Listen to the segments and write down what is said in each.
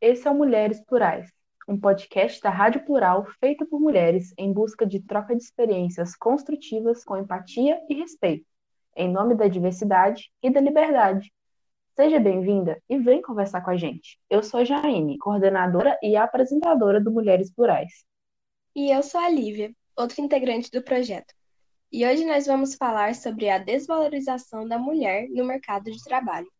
esse é o Mulheres Plurais, um podcast da Rádio Plural feito por mulheres em busca de troca de experiências construtivas com empatia e respeito, em nome da diversidade e da liberdade. Seja bem-vinda e vem conversar com a gente. Eu sou Jaine, coordenadora e apresentadora do Mulheres Plurais. E eu sou a Lívia, outra integrante do projeto. E hoje nós vamos falar sobre a desvalorização da mulher no mercado de trabalho.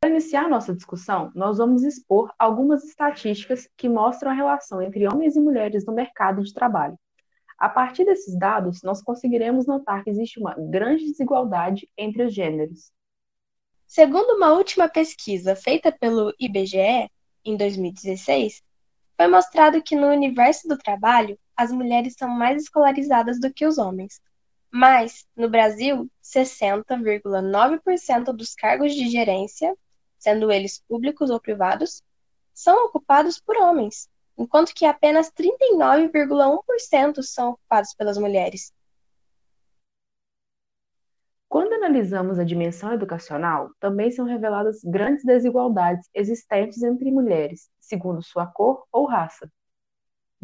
Para iniciar nossa discussão, nós vamos expor algumas estatísticas que mostram a relação entre homens e mulheres no mercado de trabalho. A partir desses dados, nós conseguiremos notar que existe uma grande desigualdade entre os gêneros. Segundo uma última pesquisa feita pelo IBGE, em 2016, foi mostrado que no universo do trabalho, as mulheres são mais escolarizadas do que os homens. Mas, no Brasil, 60,9% dos cargos de gerência sendo eles públicos ou privados, são ocupados por homens, enquanto que apenas 39,1% são ocupados pelas mulheres. Quando analisamos a dimensão educacional, também são reveladas grandes desigualdades existentes entre mulheres, segundo sua cor ou raça.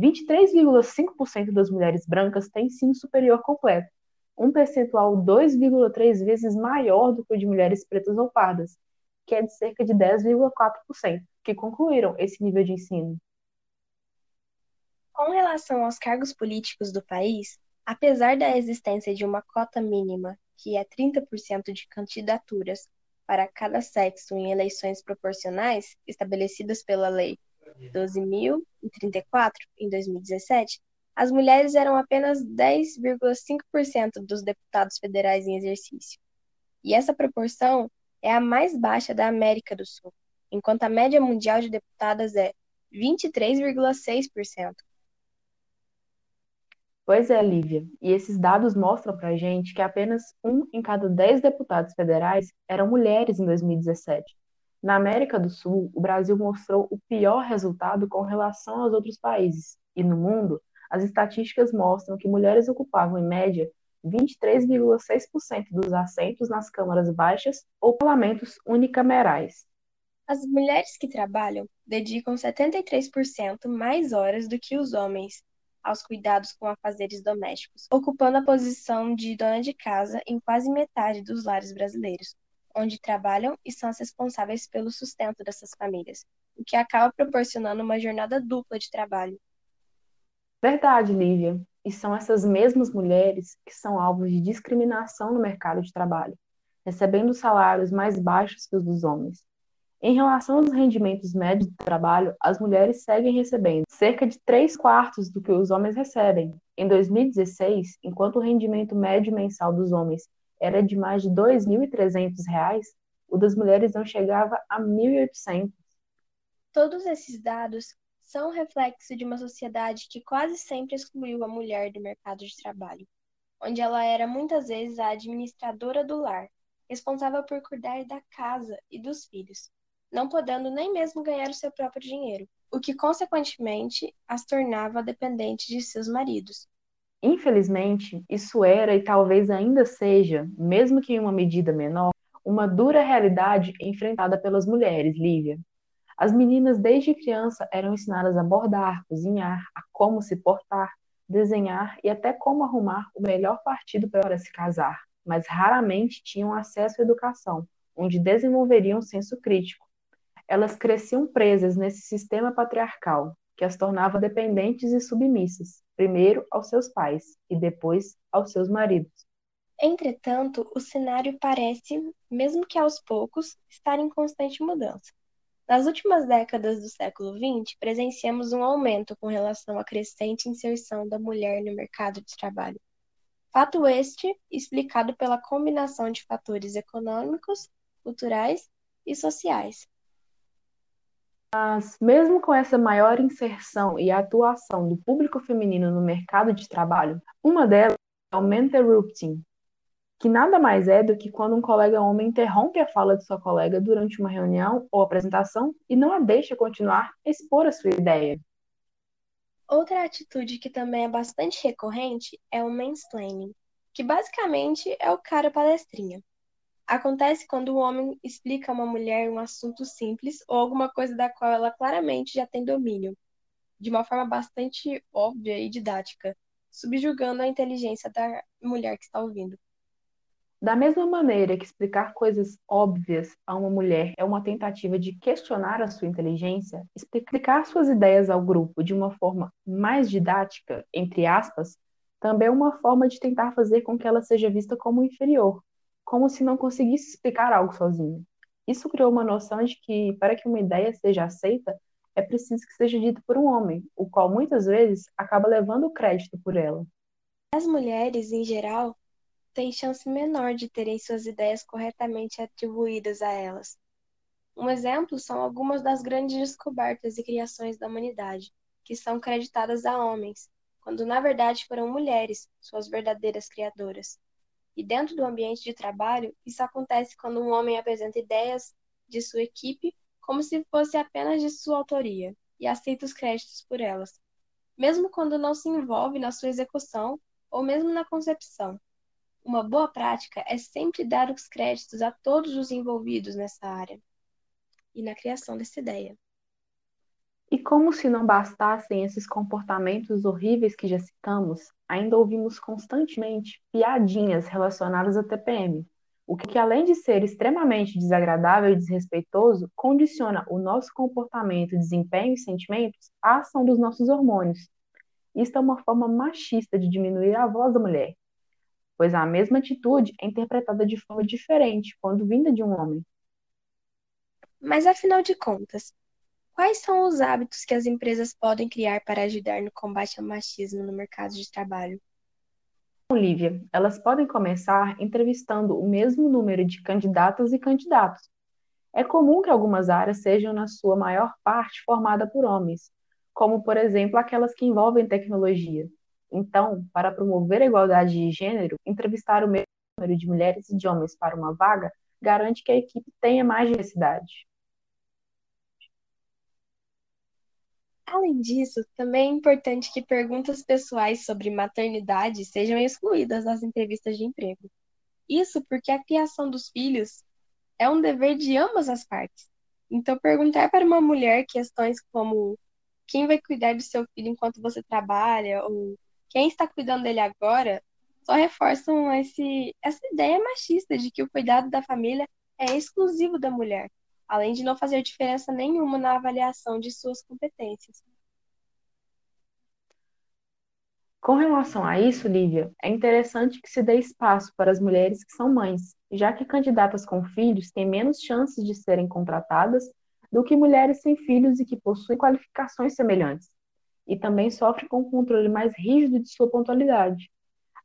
23,5% das mulheres brancas têm ensino superior completo, um percentual 2,3 vezes maior do que o de mulheres pretas ou pardas, que é de cerca de 10,4%, que concluíram esse nível de ensino. Com relação aos cargos políticos do país, apesar da existência de uma cota mínima, que é 30% de candidaturas para cada sexo em eleições proporcionais estabelecidas pela Lei 12.034, em 2017, as mulheres eram apenas 10,5% dos deputados federais em exercício. E essa proporção é a mais baixa da América do Sul, enquanto a média mundial de deputadas é 23,6%. Pois é, Lívia. E esses dados mostram para a gente que apenas um em cada dez deputados federais eram mulheres em 2017. Na América do Sul, o Brasil mostrou o pior resultado com relação aos outros países. E no mundo, as estatísticas mostram que mulheres ocupavam, em média, 23,6% dos assentos nas câmaras baixas ou parlamentos unicamerais. As mulheres que trabalham dedicam 73% mais horas do que os homens aos cuidados com afazeres domésticos, ocupando a posição de dona de casa em quase metade dos lares brasileiros, onde trabalham e são as responsáveis pelo sustento dessas famílias, o que acaba proporcionando uma jornada dupla de trabalho. Verdade, Lívia e são essas mesmas mulheres que são alvos de discriminação no mercado de trabalho, recebendo salários mais baixos que os dos homens. Em relação aos rendimentos médios de trabalho, as mulheres seguem recebendo cerca de 3 quartos do que os homens recebem. Em 2016, enquanto o rendimento médio mensal dos homens era de mais de R$ 2.300, o das mulheres não chegava a R$ 1.800. Todos esses dados são reflexo de uma sociedade que quase sempre excluiu a mulher do mercado de trabalho, onde ela era muitas vezes a administradora do lar, responsável por cuidar da casa e dos filhos, não podendo nem mesmo ganhar o seu próprio dinheiro, o que consequentemente as tornava dependentes de seus maridos. Infelizmente, isso era e talvez ainda seja, mesmo que em uma medida menor, uma dura realidade enfrentada pelas mulheres, Lívia. As meninas, desde criança, eram ensinadas a bordar, cozinhar, a como se portar, desenhar e até como arrumar o melhor partido para se casar, mas raramente tinham acesso à educação, onde desenvolveriam senso crítico. Elas cresciam presas nesse sistema patriarcal, que as tornava dependentes e submissas, primeiro aos seus pais e depois aos seus maridos. Entretanto, o cenário parece, mesmo que aos poucos, estar em constante mudança. Nas últimas décadas do século XX, presenciamos um aumento com relação à crescente inserção da mulher no mercado de trabalho. Fato este explicado pela combinação de fatores econômicos, culturais e sociais. Mas, mesmo com essa maior inserção e atuação do público feminino no mercado de trabalho, uma delas é o mentorrupting, que nada mais é do que quando um colega homem interrompe a fala de sua colega durante uma reunião ou apresentação e não a deixa continuar a expor a sua ideia. Outra atitude que também é bastante recorrente é o mansplaining, que basicamente é o cara palestrinha. Acontece quando o homem explica a uma mulher um assunto simples ou alguma coisa da qual ela claramente já tem domínio, de uma forma bastante óbvia e didática, subjugando a inteligência da mulher que está ouvindo. Da mesma maneira que explicar coisas óbvias a uma mulher é uma tentativa de questionar a sua inteligência, explicar suas ideias ao grupo de uma forma mais didática, entre aspas, também é uma forma de tentar fazer com que ela seja vista como inferior, como se não conseguisse explicar algo sozinha. Isso criou uma noção de que, para que uma ideia seja aceita, é preciso que seja dita por um homem, o qual muitas vezes acaba levando o crédito por ela. As mulheres, em geral, têm chance menor de terem suas ideias corretamente atribuídas a elas. Um exemplo são algumas das grandes descobertas e criações da humanidade, que são creditadas a homens, quando na verdade foram mulheres suas verdadeiras criadoras. E dentro do ambiente de trabalho, isso acontece quando um homem apresenta ideias de sua equipe como se fosse apenas de sua autoria e aceita os créditos por elas, mesmo quando não se envolve na sua execução ou mesmo na concepção. Uma boa prática é sempre dar os créditos a todos os envolvidos nessa área e na criação dessa ideia. E como se não bastassem esses comportamentos horríveis que já citamos, ainda ouvimos constantemente piadinhas relacionadas à TPM, o que, além de ser extremamente desagradável e desrespeitoso, condiciona o nosso comportamento, desempenho e sentimentos à ação dos nossos hormônios. Isto é uma forma machista de diminuir a voz da mulher, pois a mesma atitude é interpretada de forma diferente quando vinda de um homem. Mas afinal de contas, quais são os hábitos que as empresas podem criar para ajudar no combate ao machismo no mercado de trabalho? Lívia, elas podem começar entrevistando o mesmo número de candidatas e candidatos. É comum que algumas áreas sejam, na sua maior parte, formadas por homens, como, por exemplo, aquelas que envolvem tecnologia. Então, para promover a igualdade de gênero, entrevistar o mesmo número de mulheres e de homens para uma vaga garante que a equipe tenha mais diversidade. Além disso, também é importante que perguntas pessoais sobre maternidade sejam excluídas das entrevistas de emprego. Isso porque a criação dos filhos é um dever de ambas as partes. Então, perguntar para uma mulher questões como quem vai cuidar do seu filho enquanto você trabalha ou quem está cuidando dele agora, só reforçam esse, essa ideia machista de que o cuidado da família é exclusivo da mulher, além de não fazer diferença nenhuma na avaliação de suas competências. Com relação a isso, Lívia, é interessante que se dê espaço para as mulheres que são mães, já que candidatas com filhos têm menos chances de serem contratadas do que mulheres sem filhos e que possuem qualificações semelhantes e também sofre com um controle mais rígido de sua pontualidade.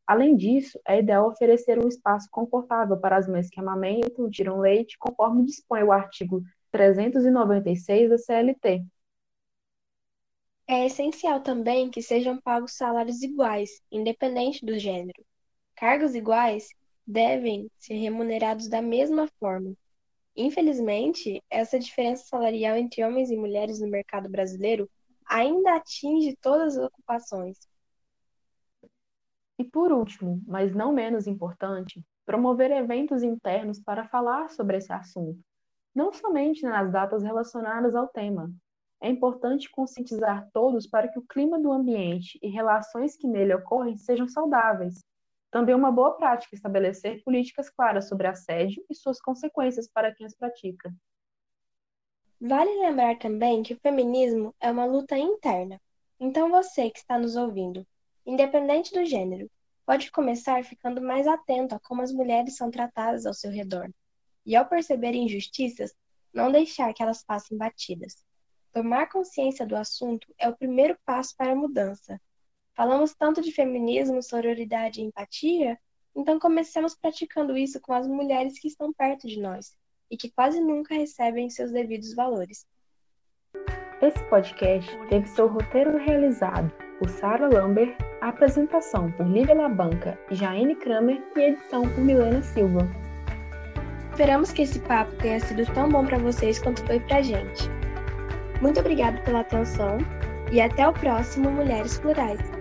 Além disso, é ideal oferecer um espaço confortável para as mães que amamentam tiram leite, conforme dispõe o artigo 396 da CLT. É essencial também que sejam pagos salários iguais, independente do gênero. Cargos iguais devem ser remunerados da mesma forma. Infelizmente, essa diferença salarial entre homens e mulheres no mercado brasileiro ainda atinge todas as ocupações. E por último, mas não menos importante, promover eventos internos para falar sobre esse assunto, não somente nas datas relacionadas ao tema. É importante conscientizar todos para que o clima do ambiente e relações que nele ocorrem sejam saudáveis. Também é uma boa prática estabelecer políticas claras sobre assédio e suas consequências para quem as pratica. Vale lembrar também que o feminismo é uma luta interna. Então você que está nos ouvindo, independente do gênero, pode começar ficando mais atento a como as mulheres são tratadas ao seu redor. E ao perceber injustiças, não deixar que elas passem batidas. Tomar consciência do assunto é o primeiro passo para a mudança. Falamos tanto de feminismo, sororidade e empatia, então comecemos praticando isso com as mulheres que estão perto de nós e que quase nunca recebem seus devidos valores. Esse podcast teve seu roteiro realizado por Sara Lambert, a apresentação por Lívia Labanca e Jaine Kramer e edição por Milena Silva. Esperamos que esse papo tenha sido tão bom para vocês quanto foi para a gente. Muito obrigada pela atenção e até o próximo Mulheres Plurais.